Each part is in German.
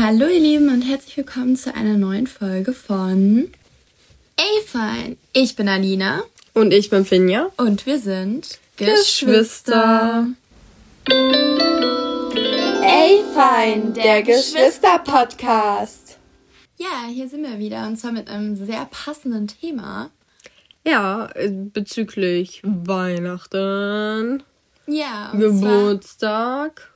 Hallo ihr Lieben und herzlich willkommen zu einer neuen Folge von A-Fine. Ich bin Alina. Und ich bin Finja. Und wir sind Geschwister. A-Fine, der Geschwister-Podcast. Ja, hier sind wir wieder und zwar mit einem sehr passenden Thema. Ja, bezüglich Weihnachten. Ja. Geburtstag.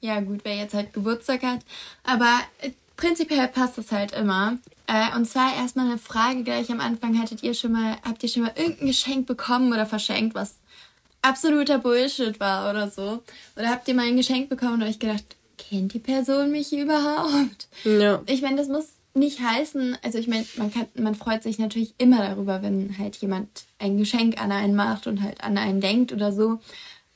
Ja, gut, wer jetzt halt Geburtstag hat. Aber äh, prinzipiell passt das halt immer. Äh, und zwar erstmal eine Frage gleich am Anfang. Hattet ihr schon mal, habt ihr schon mal irgendein Geschenk bekommen oder verschenkt, was absoluter Bullshit war oder so? Oder habt ihr mal ein Geschenk bekommen und euch gedacht, kennt die Person mich überhaupt? Ja. Ich meine, das muss nicht heißen, also ich meine, man kann, man freut sich natürlich immer darüber, wenn halt jemand ein Geschenk an einen macht und halt an einen denkt oder so.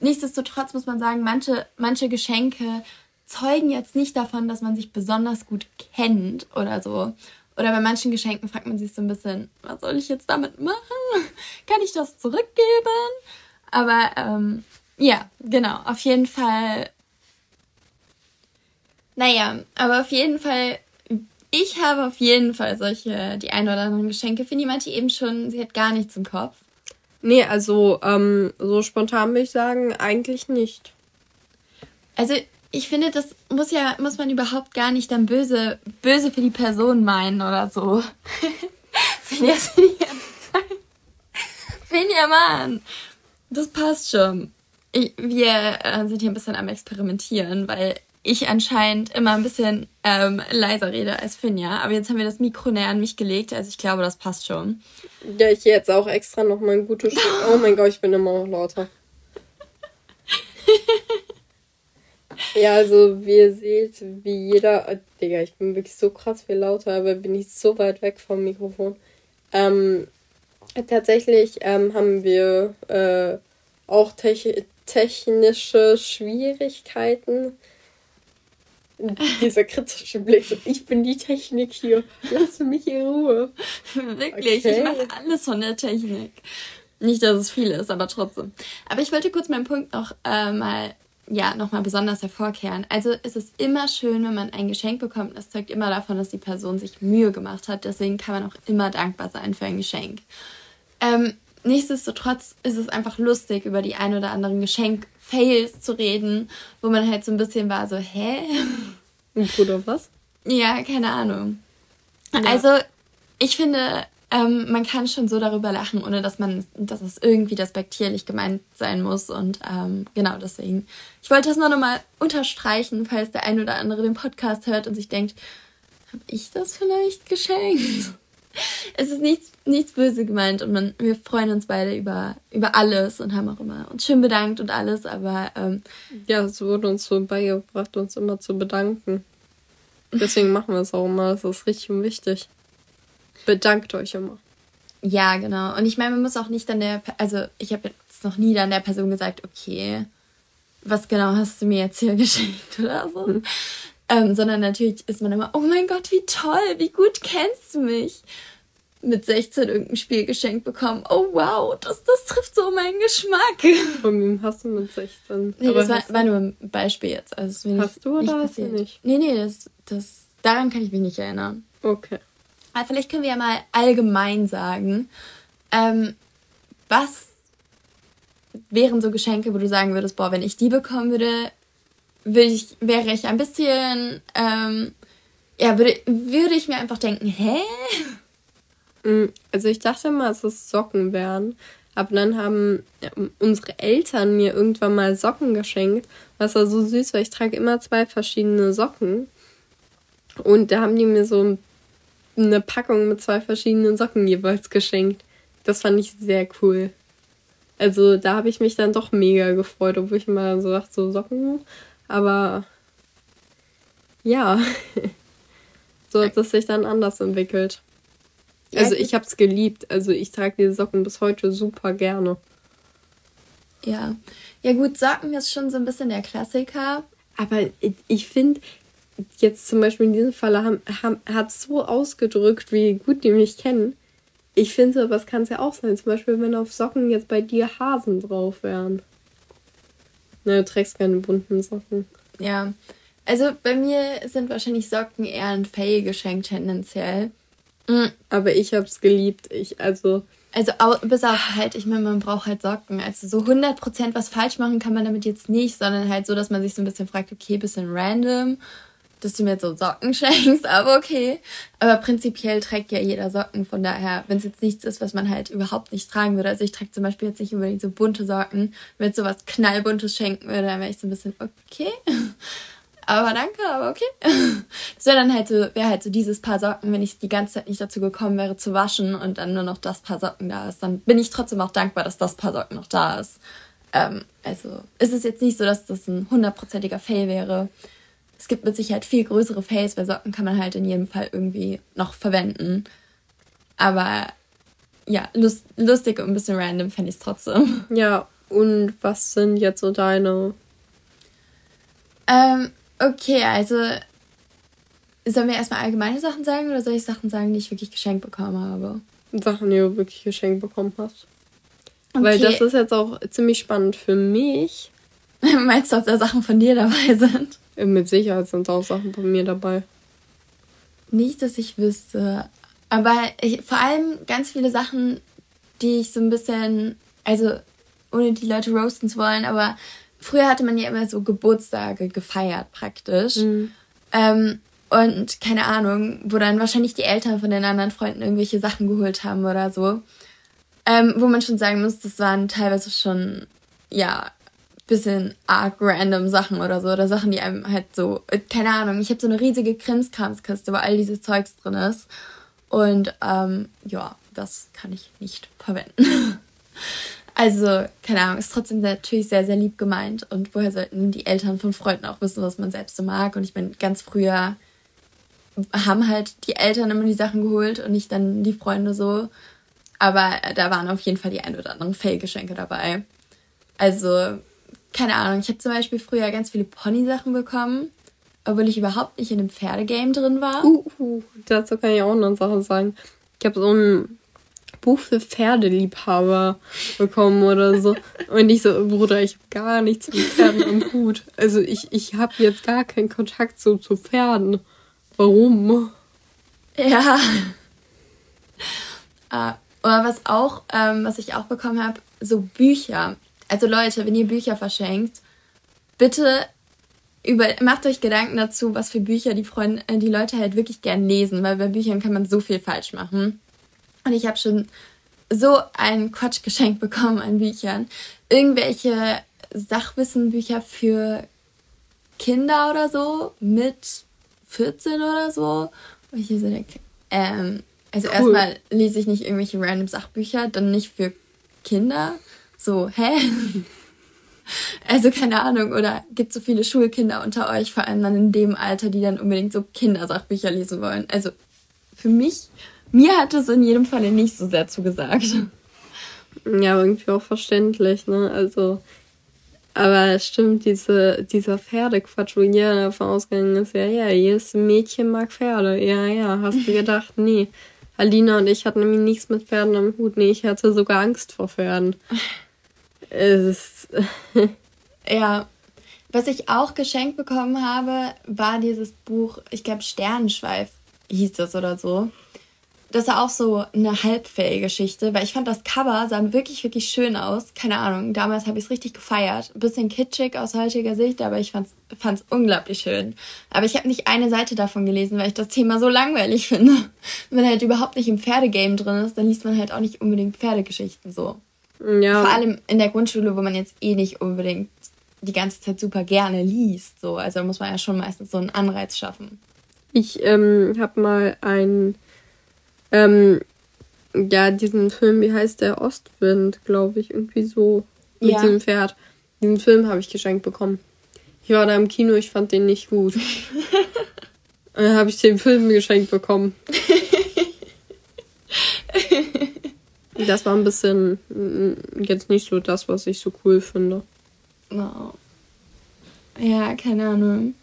Nichtsdestotrotz muss man sagen, manche, manche Geschenke zeugen jetzt nicht davon, dass man sich besonders gut kennt oder so. Oder bei manchen Geschenken fragt man sich so ein bisschen, was soll ich jetzt damit machen? Kann ich das zurückgeben? Aber ähm, ja, genau, auf jeden Fall. Naja, aber auf jeden Fall, ich habe auf jeden Fall solche, die ein oder anderen Geschenke. Finny meinte eben schon, sie hat gar nichts im Kopf. Nee, also ähm, so spontan würde ich sagen, eigentlich nicht. Also ich finde, das muss ja, muss man überhaupt gar nicht dann böse, böse für die Person meinen oder so. Finja, Finja, Mann. Das passt schon. Ich, wir äh, sind hier ein bisschen am Experimentieren, weil ich anscheinend immer ein bisschen ähm, leiser rede als Finja. Aber jetzt haben wir das Mikro näher an mich gelegt, also ich glaube, das passt schon. Ja, ich jetzt auch extra noch mal ein gutes Stück. Oh mein Gott, ich bin immer noch lauter. ja, also wie ihr seht, wie jeder. Oh, Digga, ich bin wirklich so krass viel lauter, aber bin ich so weit weg vom Mikrofon. Ähm, tatsächlich ähm, haben wir äh, auch te technische Schwierigkeiten. Dieser kritische Blick, so, ich bin die Technik hier, lass mich in Ruhe. Wirklich, okay. ich mache alles von der Technik. Nicht, dass es viel ist, aber trotzdem. Aber ich wollte kurz meinen Punkt noch äh, mal, ja, nochmal besonders hervorkehren. Also es ist immer schön, wenn man ein Geschenk bekommt. Das zeugt immer davon, dass die Person sich Mühe gemacht hat. Deswegen kann man auch immer dankbar sein für ein Geschenk. Ähm, nichtsdestotrotz ist es einfach lustig, über die ein oder anderen Geschenk-Fails zu reden, wo man halt so ein bisschen war, so, hä? Oder was? Ja, keine Ahnung. Ja. Also, ich finde, ähm, man kann schon so darüber lachen, ohne dass man, dass es irgendwie despektierlich gemeint sein muss. Und ähm, genau deswegen. Ich wollte das nur nochmal unterstreichen, falls der ein oder andere den Podcast hört und sich denkt, habe ich das vielleicht geschenkt? Es ist nichts, nichts böse gemeint und man, wir freuen uns beide über, über alles und haben auch immer uns schön bedankt und alles, aber ähm, ja, es wurde uns so beigebracht, uns immer zu bedanken. Deswegen machen wir es auch immer, das ist richtig und wichtig. Bedankt euch immer. Ja, genau. Und ich meine, man muss auch nicht dann der, also ich habe jetzt noch nie dann der Person gesagt, okay, was genau hast du mir jetzt hier geschenkt oder so. Ähm, sondern natürlich ist man immer, oh mein Gott, wie toll, wie gut kennst du mich? Mit 16 irgendein Spiel geschenkt bekommen. Oh wow, das, das trifft so meinen Geschmack. Von wem hast du mit 16? Nee, das war, war, nur ein Beispiel jetzt. Also hast du oder nicht hast du nicht? Nee, nee, das, das, daran kann ich mich nicht erinnern. Okay. Aber vielleicht können wir ja mal allgemein sagen, ähm, was wären so Geschenke, wo du sagen würdest, boah, wenn ich die bekommen würde ich, wäre ich ein bisschen, ähm, ja, würde, würde ich mir einfach denken, hä? Mm, also ich dachte mal, dass es Socken wären. Aber dann haben unsere Eltern mir irgendwann mal Socken geschenkt. Was war so süß, weil ich trage immer zwei verschiedene Socken. Und da haben die mir so eine Packung mit zwei verschiedenen Socken jeweils geschenkt. Das fand ich sehr cool. Also da habe ich mich dann doch mega gefreut, obwohl ich mal so dachte, so Socken aber ja, so hat es sich dann anders entwickelt. Also ich habe es geliebt. Also ich trage diese Socken bis heute super gerne. Ja. Ja gut, Socken ist schon so ein bisschen der Klassiker. Aber ich finde, jetzt zum Beispiel in diesem Fall haben, haben, hat so ausgedrückt, wie gut die mich kennen. Ich finde, was kann es ja auch sein. Zum Beispiel, wenn auf Socken jetzt bei dir Hasen drauf wären. Ne, du trägst keine bunten Socken. Ja. Also bei mir sind wahrscheinlich Socken eher ein Fail-Geschenk tendenziell. Mhm. Aber ich hab's geliebt. Ich, also. Also bis auf halt, ich meine, man braucht halt Socken. Also so 100% was falsch machen kann man damit jetzt nicht, sondern halt so, dass man sich so ein bisschen fragt, okay, bisschen random, dass du mir so Socken schenkst, aber okay. Aber prinzipiell trägt ja jeder Socken, von daher, wenn es jetzt nichts ist, was man halt überhaupt nicht tragen würde. Also ich trage zum Beispiel jetzt nicht unbedingt so bunte Socken. Wenn jetzt so was knallbuntes schenken würde, dann wäre ich so ein bisschen, okay aber danke, aber okay. Das wäre dann halt so, wäre halt so dieses Paar Socken, wenn ich die ganze Zeit nicht dazu gekommen wäre zu waschen und dann nur noch das Paar Socken da ist, dann bin ich trotzdem auch dankbar, dass das Paar Socken noch da ist. Ähm, also ist es jetzt nicht so, dass das ein hundertprozentiger Fail wäre. Es gibt mit Sicherheit viel größere Fails, weil Socken kann man halt in jedem Fall irgendwie noch verwenden. Aber ja, lust, lustig und ein bisschen random fände ich es trotzdem. Ja, und was sind jetzt so deine? Ähm, Okay, also sollen wir erstmal allgemeine Sachen sagen oder soll ich Sachen sagen, die ich wirklich geschenkt bekommen habe? Sachen, die du wirklich geschenkt bekommen hast. Okay. Weil das ist jetzt auch ziemlich spannend für mich. Meinst du, ob da Sachen von dir dabei sind? Mit Sicherheit sind auch Sachen von mir dabei. Nicht, dass ich wüsste. Aber ich, vor allem ganz viele Sachen, die ich so ein bisschen, also ohne die Leute roasten zu wollen, aber früher hatte man ja immer so Geburtstage gefeiert praktisch. Mhm. Ähm, und keine Ahnung, wo dann wahrscheinlich die Eltern von den anderen Freunden irgendwelche Sachen geholt haben oder so. Ähm, wo man schon sagen muss, das waren teilweise schon, ja, bisschen arg random Sachen oder so. Oder Sachen, die einem halt so, äh, keine Ahnung, ich habe so eine riesige Krimskramskiste, wo all dieses Zeugs drin ist. Und ähm, ja, das kann ich nicht verwenden. Also, keine Ahnung, ist trotzdem natürlich sehr, sehr lieb gemeint. Und woher sollten die Eltern von Freunden auch wissen, was man selbst so mag? Und ich bin ganz früher haben halt die Eltern immer die Sachen geholt und nicht dann die Freunde so. Aber da waren auf jeden Fall die ein oder anderen Fail-Geschenke dabei. Also, keine Ahnung, ich habe zum Beispiel früher ganz viele Pony-Sachen bekommen, obwohl ich überhaupt nicht in dem Pferdegame drin war. Uh, uh, dazu kann ich auch noch eine Sache sagen. Ich habe so ein Buch für Pferdeliebhaber bekommen oder so. Und ich so, Bruder, ich habe gar nichts mit Pferden am Hut. Also ich, ich habe jetzt gar keinen Kontakt so zu Pferden. Warum? Ja. Uh, oder was auch, ähm, was ich auch bekommen habe, so Bücher. Also Leute, wenn ihr Bücher verschenkt, bitte über, macht euch Gedanken dazu, was für Bücher die Freunde, äh, die Leute halt wirklich gern lesen, weil bei Büchern kann man so viel falsch machen. Und ich habe schon so ein Quatsch geschenkt bekommen an Büchern. Irgendwelche Sachwissenbücher für Kinder oder so mit 14 oder so. Und so denke, ähm, also cool. erstmal lese ich nicht irgendwelche random Sachbücher, dann nicht für Kinder. So, hä? Also keine Ahnung, oder gibt so viele Schulkinder unter euch, vor allem dann in dem Alter, die dann unbedingt so Kindersachbücher lesen wollen. Also für mich mir hat es in jedem Fall nicht so sehr zugesagt. Ja, irgendwie auch verständlich, ne? Also, aber es stimmt, diese, dieser Pferdequatsch, wo jeder davon ausgegangen ist, ja, ja, jedes Mädchen mag Pferde. Ja, ja, hast du gedacht, nee. Alina und ich hatten nämlich nichts mit Pferden am Hut. Nee, ich hatte sogar Angst vor Pferden. Es ist. ja. Was ich auch geschenkt bekommen habe, war dieses Buch, ich glaube, Sternenschweif hieß das oder so das war auch so eine Halbfail-Geschichte, weil ich fand, das Cover sah wirklich, wirklich schön aus. Keine Ahnung, damals habe ich es richtig gefeiert. Bisschen kitschig aus heutiger Sicht, aber ich fand es unglaublich schön. Aber ich habe nicht eine Seite davon gelesen, weil ich das Thema so langweilig finde. Wenn man halt überhaupt nicht im Pferdegame drin ist, dann liest man halt auch nicht unbedingt Pferdegeschichten so. Ja. Vor allem in der Grundschule, wo man jetzt eh nicht unbedingt die ganze Zeit super gerne liest. So. Also muss man ja schon meistens so einen Anreiz schaffen. Ich ähm, habe mal ein ähm, ja, diesen Film, wie heißt der? Ostwind, glaube ich, irgendwie so. Mit ja. diesem Pferd. Diesen Film habe ich geschenkt bekommen. Ich war da im Kino, ich fand den nicht gut. Dann habe ich den Film geschenkt bekommen. das war ein bisschen mm, jetzt nicht so das, was ich so cool finde. Oh. Ja, keine Ahnung.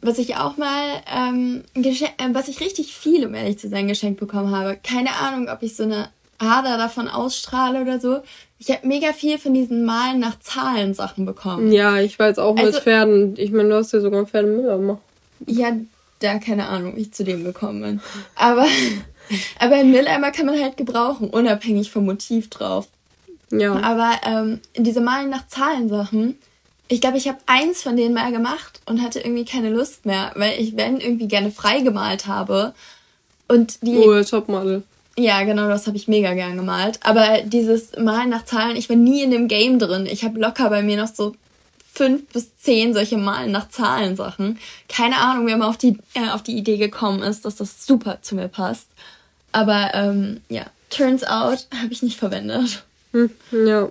Was ich auch mal, ähm, äh, was ich richtig viel, um ehrlich zu sein, geschenkt bekommen habe. Keine Ahnung, ob ich so eine Ader davon ausstrahle oder so. Ich habe mega viel von diesen Malen nach Zahlen Sachen bekommen. Ja, ich weiß auch also, mit Pferden. Ich meine, du hast ja sogar Pferdemüller gemacht. Ja, da keine Ahnung, wie ich zu dem gekommen bin. Aber, aber ein Mülleimer kann man halt gebrauchen, unabhängig vom Motiv drauf. Ja. Aber ähm, diese Malen nach Zahlen Sachen, ich glaube, ich habe eins von denen mal gemacht und hatte irgendwie keine Lust mehr, weil ich, wenn irgendwie gerne frei gemalt habe und die. Oh, Topmodel. Ja, genau, das habe ich mega gern gemalt. Aber dieses Malen nach Zahlen, ich war nie in dem Game drin. Ich habe locker bei mir noch so fünf bis zehn solche Malen nach Zahlen Sachen. Keine Ahnung, wie man auf die, äh, auf die Idee gekommen ist, dass das super zu mir passt. Aber ähm, ja, turns out habe ich nicht verwendet. Hm, ja.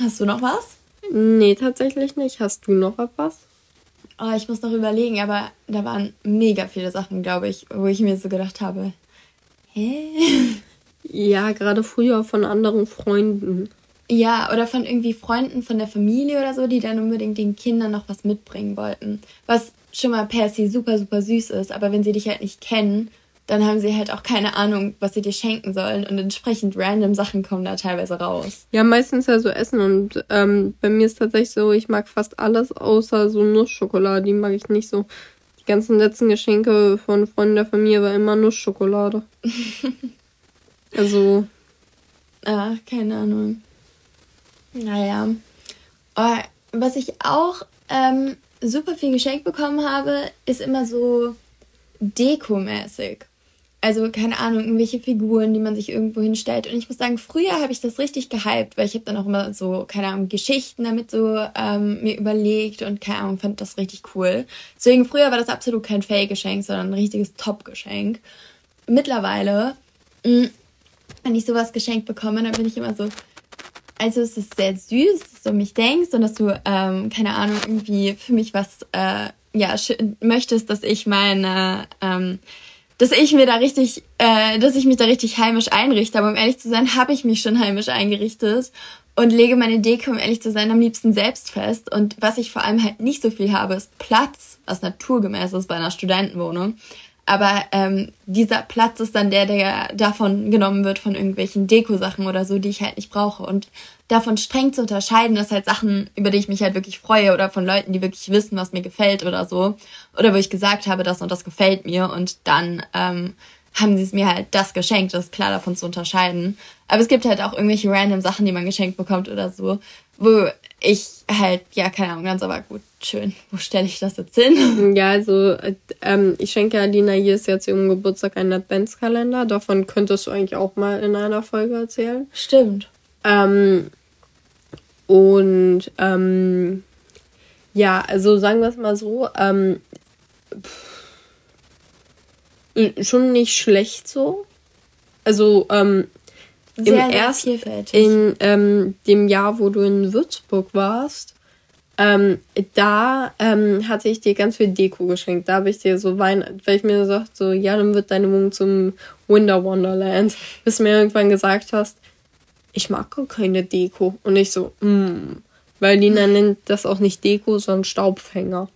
Hast du noch was? Nee, tatsächlich nicht. Hast du noch etwas? Oh, ich muss noch überlegen, aber da waren mega viele Sachen, glaube ich, wo ich mir so gedacht habe, hä? Ja, gerade früher von anderen Freunden. Ja, oder von irgendwie Freunden von der Familie oder so, die dann unbedingt den Kindern noch was mitbringen wollten. Was schon mal per se super, super süß ist, aber wenn sie dich halt nicht kennen dann haben sie halt auch keine Ahnung, was sie dir schenken sollen und entsprechend random Sachen kommen da teilweise raus. Ja, meistens ja so Essen und ähm, bei mir ist tatsächlich so, ich mag fast alles außer so Nussschokolade, die mag ich nicht so. Die ganzen letzten Geschenke von Freunden der Familie war immer Nussschokolade. also. Ah, keine Ahnung. Naja. Oh, was ich auch ähm, super viel geschenkt bekommen habe, ist immer so dekomäßig. Also keine Ahnung, irgendwelche Figuren, die man sich irgendwo hinstellt. Und ich muss sagen, früher habe ich das richtig gehypt, weil ich habe dann auch immer so, keine Ahnung, Geschichten damit so ähm, mir überlegt und keine Ahnung, fand das richtig cool. Deswegen früher war das absolut kein Fake-Geschenk, sondern ein richtiges Top-Geschenk. Mittlerweile, mh, mm, wenn ich sowas geschenkt bekomme, dann bin ich immer so, also es ist sehr süß, dass du mich denkst und dass du, ähm, keine Ahnung, irgendwie für mich was, äh, ja, möchtest, dass ich meine, ähm, dass ich mir da richtig, äh, dass ich mich da richtig heimisch einrichte. Aber um ehrlich zu sein, habe ich mich schon heimisch eingerichtet und lege meine Deko, um ehrlich zu sein, am liebsten selbst fest. Und was ich vor allem halt nicht so viel habe, ist Platz, was naturgemäß ist bei einer Studentenwohnung. Aber ähm, dieser Platz ist dann der, der davon genommen wird von irgendwelchen Deko-Sachen oder so, die ich halt nicht brauche. Und davon streng zu unterscheiden, ist halt Sachen, über die ich mich halt wirklich freue oder von Leuten, die wirklich wissen, was mir gefällt oder so. Oder wo ich gesagt habe, das und das gefällt mir und dann ähm, haben sie es mir halt das geschenkt. Das ist klar davon zu unterscheiden. Aber es gibt halt auch irgendwelche random Sachen, die man geschenkt bekommt oder so, wo ich halt, ja, keine Ahnung, ganz aber gut, schön. Wo stelle ich das jetzt hin? Ja, also ähm, ich schenke Alina jetzt jetzt ihrem Geburtstag einen Adventskalender. Davon könntest du eigentlich auch mal in einer Folge erzählen. Stimmt. Ähm, und ähm, ja, also sagen wir es mal so, ähm, schon nicht schlecht so. Also ähm, sehr, im ersten, in ähm, dem Jahr, wo du in Würzburg warst, ähm, da ähm, hatte ich dir ganz viel Deko geschenkt. Da habe ich dir so Wein, weil ich mir gesagt so, ja, dann wird deine Wohnung zum Winter Wonderland. Bis du mir irgendwann gesagt hast, ich mag gar keine Deko. Und ich so, mm. Weil Lina nennt das auch nicht Deko, sondern Staubfänger.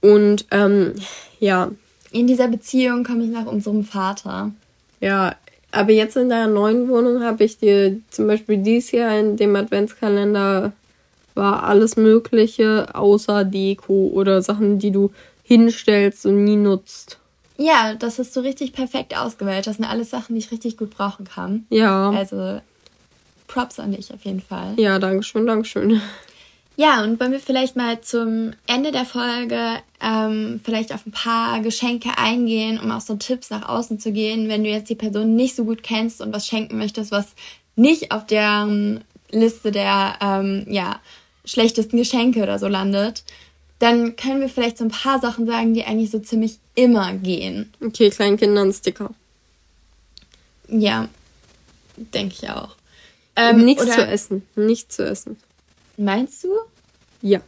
Und ähm, ja. In dieser Beziehung komme ich nach unserem Vater. Ja, aber jetzt in deiner neuen Wohnung habe ich dir zum Beispiel dieses Jahr in dem Adventskalender war alles Mögliche außer Deko oder Sachen, die du hinstellst und nie nutzt. Ja, das hast du richtig perfekt ausgewählt. Das sind alles Sachen, die ich richtig gut brauchen kann. Ja. Also Props an dich auf jeden Fall. Ja, danke schön, danke schön. Ja, und wollen wir vielleicht mal zum Ende der Folge ähm, vielleicht auf ein paar Geschenke eingehen, um auch so Tipps nach außen zu gehen, wenn du jetzt die Person nicht so gut kennst und was schenken möchtest, was nicht auf deren Liste der ähm, ja, schlechtesten Geschenke oder so landet, dann können wir vielleicht so ein paar Sachen sagen, die eigentlich so ziemlich immer gehen. Okay, kleinen Kindern Sticker. Ja, denke ich auch. Ähm, Nichts zu essen. Nichts zu essen. Meinst du? Ja.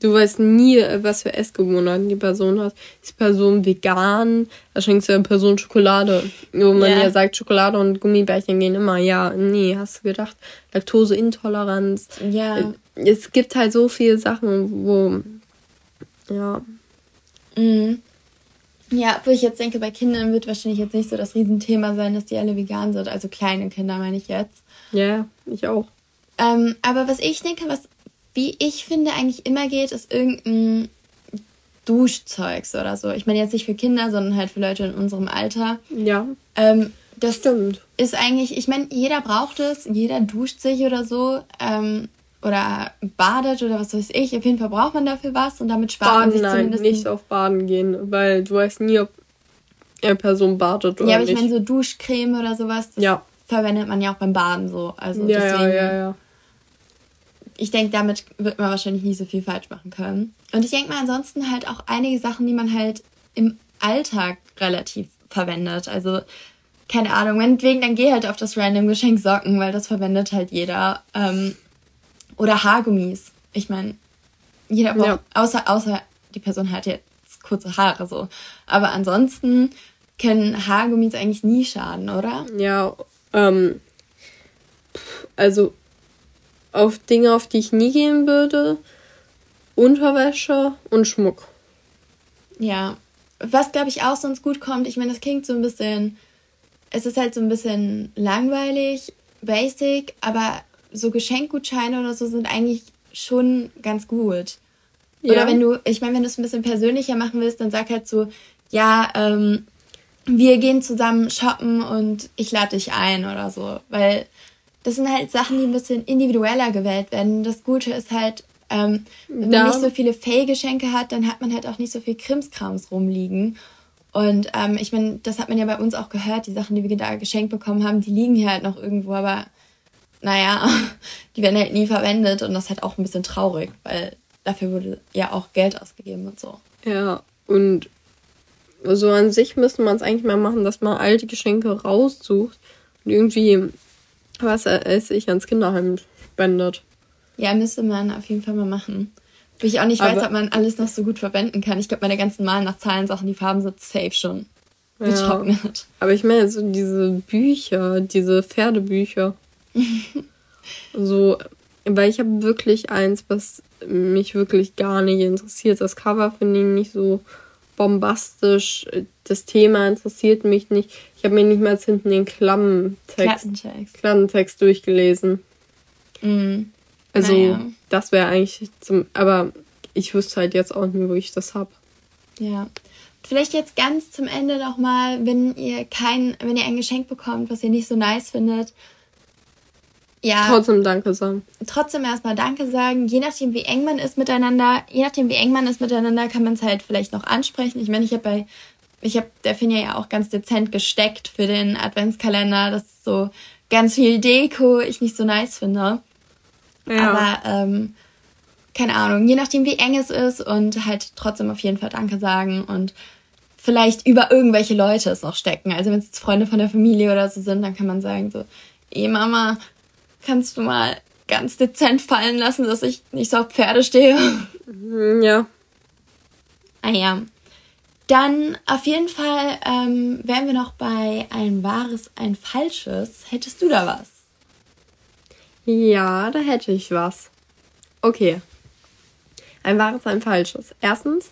Du weißt nie, was für Essgewohnheiten die Person hat. Ist die Person vegan? Da schenkst du der Person Schokolade. Wo man ja. ja sagt, Schokolade und Gummibärchen gehen immer. Ja, nee, hast du gedacht. Laktoseintoleranz. Ja. Es gibt halt so viele Sachen, wo. Ja. Mhm. Ja, wo ich jetzt denke, bei Kindern wird wahrscheinlich jetzt nicht so das Riesenthema sein, dass die alle vegan sind. Also kleine Kinder meine ich jetzt. Ja, ich auch. Ähm, aber was ich denke, was wie ich finde eigentlich immer geht, ist irgendein Duschzeugs oder so. Ich meine jetzt nicht für Kinder, sondern halt für Leute in unserem Alter. Ja. Ähm, das Stimmt. ist eigentlich, ich meine, jeder braucht es, jeder duscht sich oder so. Ähm, oder badet oder was weiß ich. Auf jeden Fall braucht man dafür was und damit spart Baden, man sich nein, zumindest. nicht auf Baden gehen, weil du weißt nie, ob eine Person badet oder Ja, aber ich meine, so Duschcreme oder sowas, das ja. verwendet man ja auch beim Baden so. Also ja, deswegen, ja, ja, ja. Ich denke, damit wird man wahrscheinlich nicht so viel falsch machen können. Und ich denke mal ansonsten halt auch einige Sachen, die man halt im Alltag relativ verwendet. Also, keine Ahnung, meinetwegen, dann geh halt auf das random Geschenk Socken, weil das verwendet halt jeder. Ähm, oder Haargummis. Ich meine, jeder braucht, ja. außer, außer die Person hat jetzt kurze Haare so. Aber ansonsten können Haargummis eigentlich nie schaden, oder? Ja, ähm, also auf Dinge, auf die ich nie gehen würde, Unterwäsche und Schmuck. Ja, was glaube ich auch sonst gut kommt, ich meine, das klingt so ein bisschen, es ist halt so ein bisschen langweilig, basic, aber so Geschenkgutscheine oder so sind eigentlich schon ganz gut. Ja. Oder wenn du, ich meine, wenn du es ein bisschen persönlicher machen willst, dann sag halt so, ja, ähm, wir gehen zusammen shoppen und ich lade dich ein oder so. Weil das sind halt Sachen, die ein bisschen individueller gewählt werden. Das Gute ist halt, ähm, wenn man nicht so viele Fail-Geschenke hat, dann hat man halt auch nicht so viel Krimskrams rumliegen. Und ähm, ich meine, das hat man ja bei uns auch gehört, die Sachen, die wir da geschenkt bekommen haben, die liegen hier halt noch irgendwo, aber naja, die werden halt nie verwendet und das ist halt auch ein bisschen traurig, weil dafür wurde ja auch Geld ausgegeben und so. Ja, und so an sich müsste man es eigentlich mal machen, dass man alte Geschenke raussucht und irgendwie was weiß ich ans Kinderheim spendet. Ja, müsste man auf jeden Fall mal machen. Wo ich auch nicht Aber weiß, ob man alles noch so gut verwenden kann. Ich glaube, meine ganzen Malen nach Zahlensachen, die Farben sind safe schon getrocknet. Ja. Aber ich meine, so diese Bücher, diese Pferdebücher, so, weil ich habe wirklich eins, was mich wirklich gar nicht interessiert. Das Cover finde ich nicht so bombastisch. Das Thema interessiert mich nicht. Ich habe mir nicht mal hinten den Klammentext, Klammentext durchgelesen. Mm. Also, naja. das wäre eigentlich zum. Aber ich wüsste halt jetzt auch nicht, wo ich das habe. Ja. Vielleicht jetzt ganz zum Ende nochmal, wenn ihr kein, wenn ihr ein Geschenk bekommt, was ihr nicht so nice findet, ja. Trotzdem Danke sagen. Trotzdem erstmal Danke sagen. Je nachdem, wie eng man ist miteinander, je nachdem, wie eng man ist miteinander, kann man es halt vielleicht noch ansprechen. Ich meine, ich habe bei, ich habe der Finja ja auch ganz dezent gesteckt für den Adventskalender. Das ist so ganz viel Deko, ich nicht so nice finde. Ja. Aber, ähm, keine Ahnung, je nachdem, wie eng es ist und halt trotzdem auf jeden Fall Danke sagen und vielleicht über irgendwelche Leute es noch stecken. Also wenn es jetzt Freunde von der Familie oder so sind, dann kann man sagen so, ey Mama, kannst du mal ganz dezent fallen lassen, dass ich nicht so auf Pferde stehe? Mhm, ja. Ah ja. Dann auf jeden Fall ähm, wären wir noch bei ein wahres, ein falsches. Hättest du da was? Ja, da hätte ich was. Okay. Ein wahres, ein falsches. Erstens,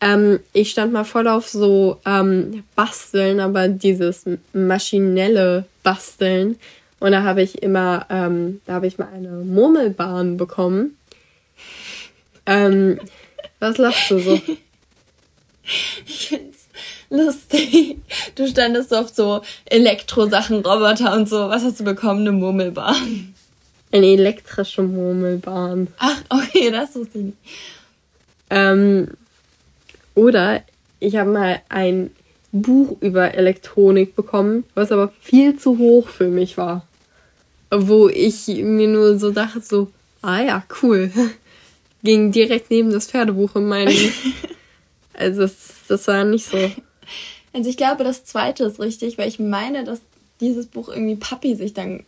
ähm, ich stand mal voll auf so ähm, Basteln, aber dieses maschinelle Basteln. Und da habe ich immer, ähm, da habe ich mal eine Murmelbahn bekommen. Ähm, was lachst du so? Ich find's lustig. Du standest auf so Elektrosachen, Roboter und so. Was hast du bekommen? Eine Murmelbahn. Eine elektrische Murmelbahn. Ach, okay, das wusste ich nicht. Ähm, oder ich habe mal ein Buch über Elektronik bekommen, was aber viel zu hoch für mich war wo ich mir nur so dachte, so, ah ja, cool. Ging direkt neben das Pferdebuch in meinen. also das, das war nicht so. Also ich glaube, das zweite ist richtig, weil ich meine, dass dieses Buch irgendwie Papi sich dann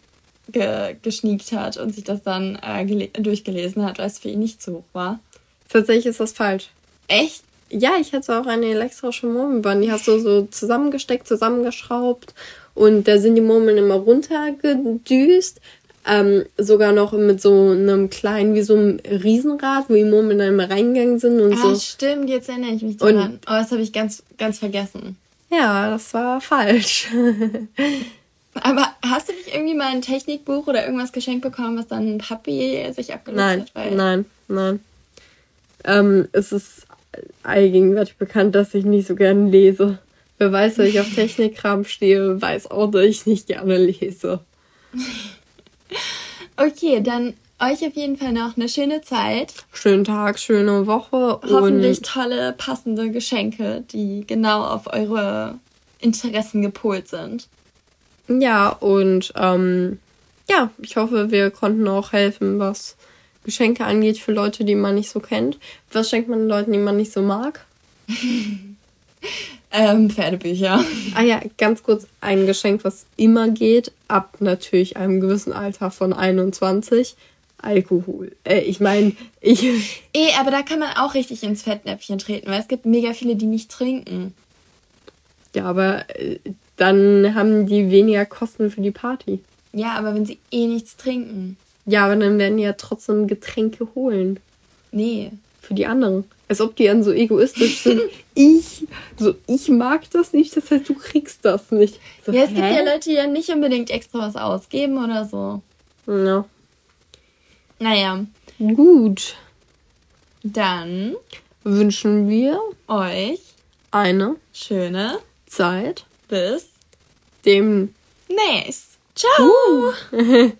ge geschniegt hat und sich das dann äh, durchgelesen hat, weil es für ihn nicht zu hoch war. Tatsächlich ist das falsch. Echt? Ja, ich hatte auch eine elektrische Murmelbahn. Die hast du so zusammengesteckt, zusammengeschraubt und da sind die Murmeln immer runtergedüst. ähm, sogar noch mit so einem kleinen, wie so einem Riesenrad, wo die Murmeln dann immer reingegangen sind und ah, so. stimmt, jetzt erinnere ich mich daran. Aber das habe ich ganz, ganz vergessen. Ja, das war falsch. Aber hast du nicht irgendwie mal ein Technikbuch oder irgendwas geschenkt bekommen, was dann Papi sich abgenutzt nein, hat? Weil nein, nein. Ähm, es ist allgegenwärtig bekannt, dass ich nicht so gerne lese. Wer weiß, dass ich auf Technikkram stehe, weiß auch, dass ich nicht gerne lese. Okay, dann euch auf jeden Fall noch eine schöne Zeit. Schönen Tag, schöne Woche. Hoffentlich tolle, passende Geschenke, die genau auf eure Interessen gepolt sind. Ja, und ähm, ja, ich hoffe, wir konnten auch helfen, was Geschenke angeht für Leute, die man nicht so kennt. Was schenkt man Leuten, die man nicht so mag? Ähm, Pferdebücher. Ah ja, ganz kurz ein Geschenk, was immer geht, ab natürlich einem gewissen Alter von 21. Alkohol. Äh, ich meine, ich. Eh, aber da kann man auch richtig ins Fettnäpfchen treten, weil es gibt mega viele, die nicht trinken. Ja, aber äh, dann haben die weniger Kosten für die Party. Ja, aber wenn sie eh nichts trinken. Ja, aber dann werden die ja trotzdem Getränke holen. Nee. Für die anderen. Als ob die dann so egoistisch sind. ich, so, ich mag das nicht, das heißt, du kriegst das nicht. So, ja, es gibt hä? ja Leute, die ja nicht unbedingt extra was ausgeben oder so. Ja. Naja, Gut. dann Wünschen wir euch eine schöne Zeit bis dem nächst. Ciao! Uh.